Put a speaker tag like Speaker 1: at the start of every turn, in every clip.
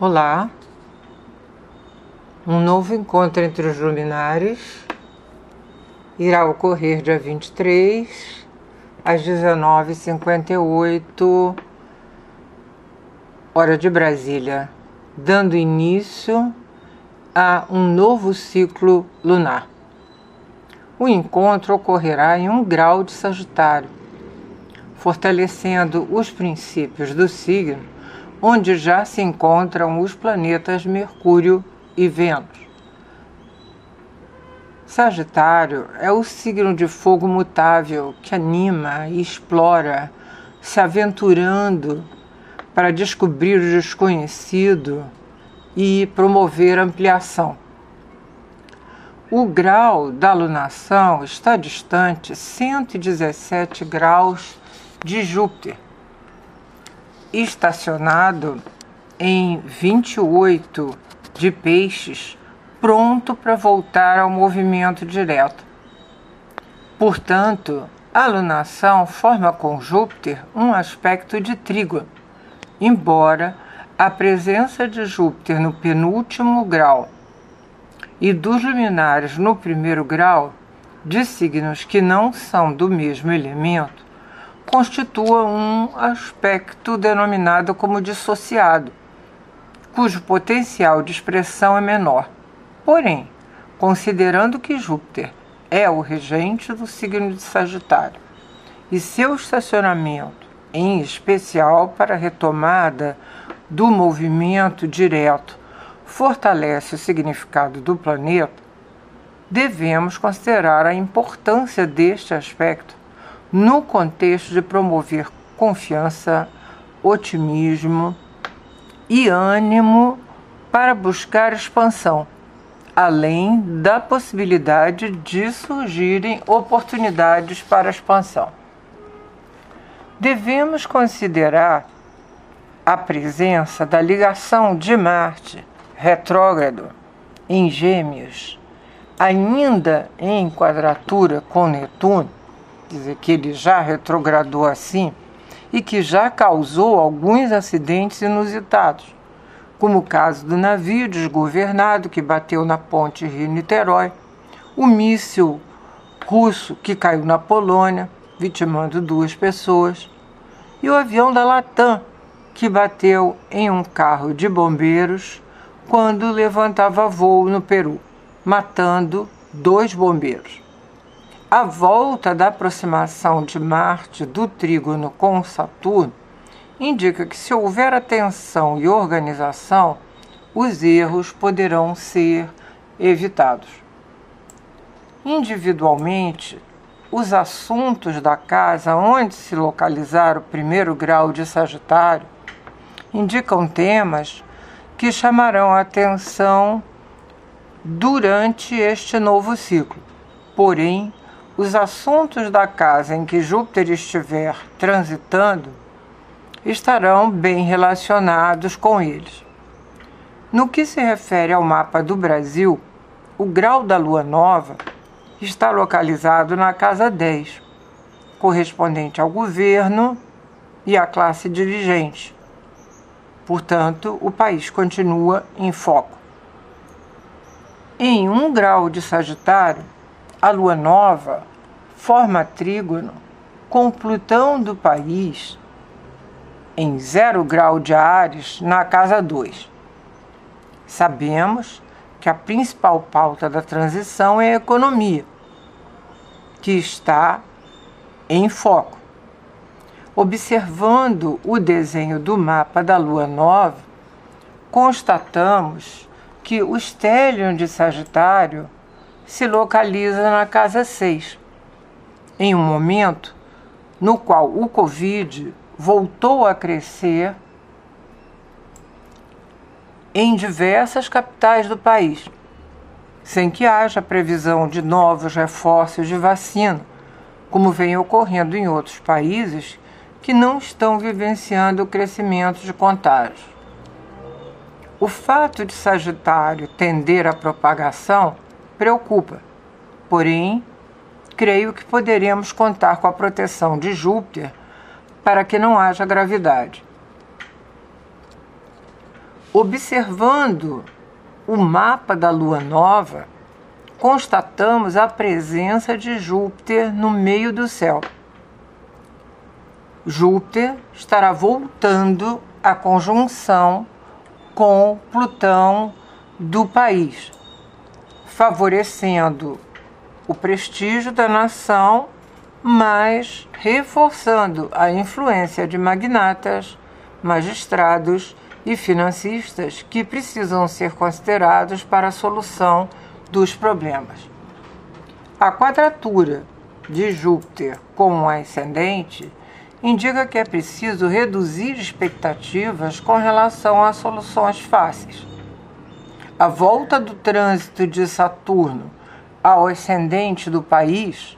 Speaker 1: Olá, um novo encontro entre os luminares irá ocorrer dia 23 às 19h58, hora de Brasília, dando início a um novo ciclo lunar. O encontro ocorrerá em um grau de Sagitário, fortalecendo os princípios do signo onde já se encontram os planetas Mercúrio e Vênus. Sagitário é o signo de fogo mutável que anima e explora, se aventurando para descobrir o desconhecido e promover ampliação. O grau da alunação está distante 117 graus de Júpiter estacionado em 28 de peixes, pronto para voltar ao movimento direto. Portanto, a alunação forma com Júpiter um aspecto de trígono, embora a presença de Júpiter no penúltimo grau e dos luminares no primeiro grau, de signos que não são do mesmo elemento, constitua um aspecto denominado como dissociado, cujo potencial de expressão é menor. Porém, considerando que Júpiter é o regente do signo de Sagitário e seu estacionamento, em especial para a retomada do movimento direto, fortalece o significado do planeta, devemos considerar a importância deste aspecto no contexto de promover confiança, otimismo e ânimo para buscar expansão, além da possibilidade de surgirem oportunidades para expansão. Devemos considerar a presença da ligação de Marte retrógrado em Gêmeos, ainda em quadratura com Netuno, dizer, que ele já retrogradou assim e que já causou alguns acidentes inusitados, como o caso do navio desgovernado que bateu na ponte Rio-Niterói, o míssil russo que caiu na Polônia, vitimando duas pessoas, e o avião da Latam que bateu em um carro de bombeiros quando levantava voo no Peru, matando dois bombeiros. A volta da aproximação de Marte do trígono com Saturno indica que, se houver atenção e organização, os erros poderão ser evitados. Individualmente, os assuntos da casa onde se localizar o primeiro grau de Sagitário indicam temas que chamarão a atenção durante este novo ciclo. Porém, os assuntos da casa em que Júpiter estiver transitando estarão bem relacionados com eles. No que se refere ao mapa do Brasil, o grau da lua nova está localizado na casa 10, correspondente ao governo e à classe dirigente. Portanto, o país continua em foco. Em um grau de Sagitário, a lua nova forma trígono com Plutão do país em zero grau de Ares na casa 2. Sabemos que a principal pauta da transição é a economia, que está em foco. Observando o desenho do mapa da lua nova, constatamos que o estélio de Sagitário se localiza na casa 6, em um momento no qual o Covid voltou a crescer em diversas capitais do país, sem que haja previsão de novos reforços de vacina, como vem ocorrendo em outros países que não estão vivenciando o crescimento de contágios. O fato de Sagitário tender à propagação preocupa. Porém, creio que poderemos contar com a proteção de Júpiter para que não haja gravidade. Observando o mapa da lua nova, constatamos a presença de Júpiter no meio do céu. Júpiter estará voltando à conjunção com Plutão do país, favorecendo o prestígio da nação, mas reforçando a influência de magnatas, magistrados e financistas que precisam ser considerados para a solução dos problemas. A quadratura de Júpiter com um ascendente indica que é preciso reduzir expectativas com relação a soluções fáceis. A volta do trânsito de Saturno ao ascendente do país,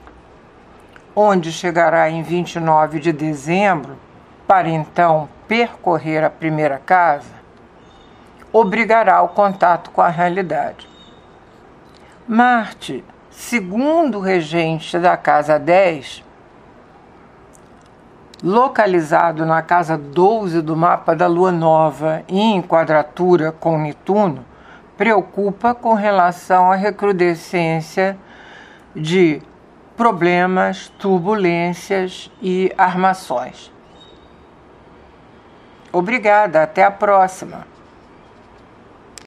Speaker 1: onde chegará em 29 de dezembro, para então percorrer a primeira casa, obrigará o contato com a realidade. Marte, segundo regente da casa 10, localizado na casa 12 do mapa da Lua Nova e em quadratura com Netuno, preocupa com relação à recrudescência de problemas, turbulências e armações. Obrigada, até a próxima!